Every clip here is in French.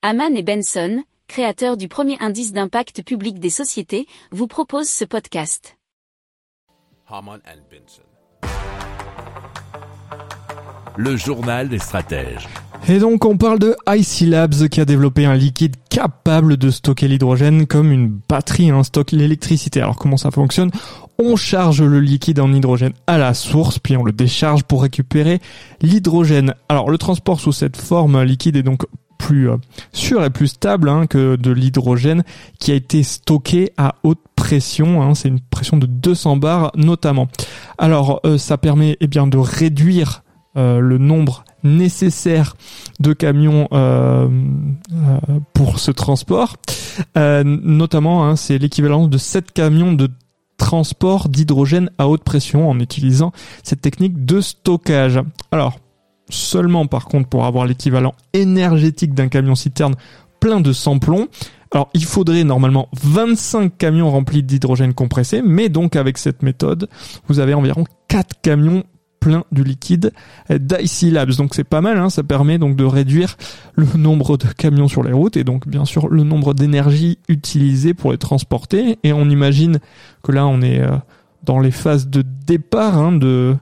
Haman et Benson, créateurs du premier indice d'impact public des sociétés, vous proposent ce podcast. Haman and Benson. Le journal des stratèges. Et donc on parle de IC Labs qui a développé un liquide capable de stocker l'hydrogène comme une batterie hein, stocke l'électricité. Alors comment ça fonctionne? On charge le liquide en hydrogène à la source, puis on le décharge pour récupérer l'hydrogène. Alors le transport sous cette forme liquide est donc plus euh, sûr et plus stable hein, que de l'hydrogène qui a été stocké à haute pression. Hein, c'est une pression de 200 bars notamment. Alors euh, ça permet eh bien de réduire euh, le nombre nécessaire de camions pour ce transport. notamment, hein, c'est l'équivalent de 7 camions de transport d'hydrogène à haute pression en utilisant cette technique de stockage. Alors, seulement par contre pour avoir l'équivalent énergétique d'un camion citerne plein de sans-plomb. Alors il faudrait normalement 25 camions remplis d'hydrogène compressé, mais donc avec cette méthode, vous avez environ 4 camions pleins du liquide d'IC Labs. Donc c'est pas mal, hein, ça permet donc de réduire le nombre de camions sur les routes et donc bien sûr le nombre d'énergie utilisée pour les transporter. Et on imagine que là on est... Euh, dans les phases de départ hein, de,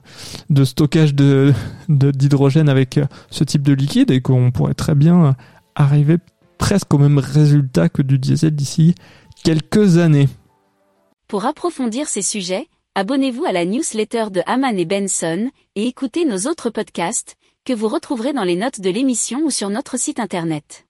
de stockage de d'hydrogène avec ce type de liquide et qu'on pourrait très bien arriver presque au même résultat que du diesel d'ici quelques années. Pour approfondir ces sujets, abonnez-vous à la newsletter de Haman et Benson et écoutez nos autres podcasts que vous retrouverez dans les notes de l'émission ou sur notre site internet.